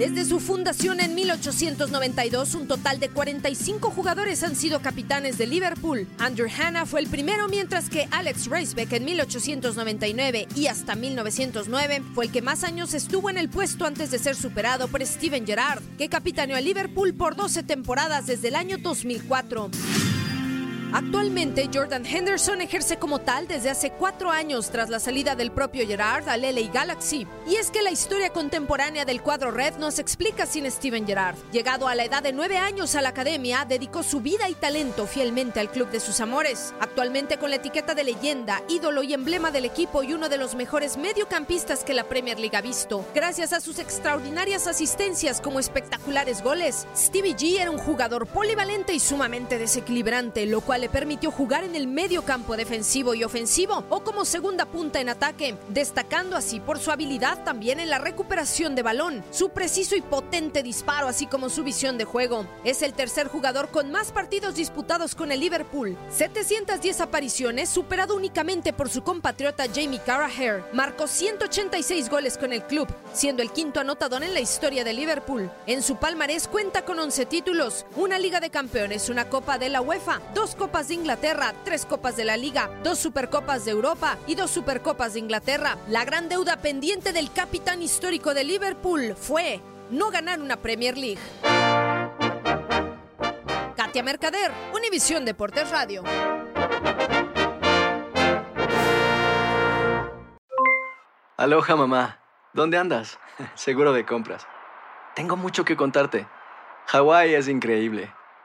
Desde su fundación en 1892, un total de 45 jugadores han sido capitanes de Liverpool. Andrew Hanna fue el primero, mientras que Alex Reisbeck en 1899 y hasta 1909 fue el que más años estuvo en el puesto antes de ser superado por Steven Gerrard, que capitaneó a Liverpool por 12 temporadas desde el año 2004. Actualmente, Jordan Henderson ejerce como tal desde hace cuatro años tras la salida del propio Gerrard al LA Galaxy. Y es que la historia contemporánea del cuadro red no se explica sin Steven Gerrard. Llegado a la edad de nueve años a la academia, dedicó su vida y talento fielmente al club de sus amores. Actualmente con la etiqueta de leyenda, ídolo y emblema del equipo y uno de los mejores mediocampistas que la Premier League ha visto. Gracias a sus extraordinarias asistencias como espectaculares goles, Stevie G era un jugador polivalente y sumamente desequilibrante, lo cual le permitió jugar en el medio campo defensivo y ofensivo o como segunda punta en ataque, destacando así por su habilidad también en la recuperación de balón, su preciso y potente disparo, así como su visión de juego. Es el tercer jugador con más partidos disputados con el Liverpool, 710 apariciones, superado únicamente por su compatriota Jamie Carragher. Marcó 186 goles con el club, siendo el quinto anotador en la historia de Liverpool. En su palmarés cuenta con 11 títulos, una Liga de Campeones, una Copa de la UEFA, dos Copas de Inglaterra, tres Copas de la Liga, dos Supercopas de Europa y dos Supercopas de Inglaterra. La gran deuda pendiente del capitán histórico de Liverpool fue no ganar una Premier League. Katia Mercader, Univisión Deportes Radio. Aloha mamá, ¿dónde andas? Seguro de compras. Tengo mucho que contarte. Hawái es increíble.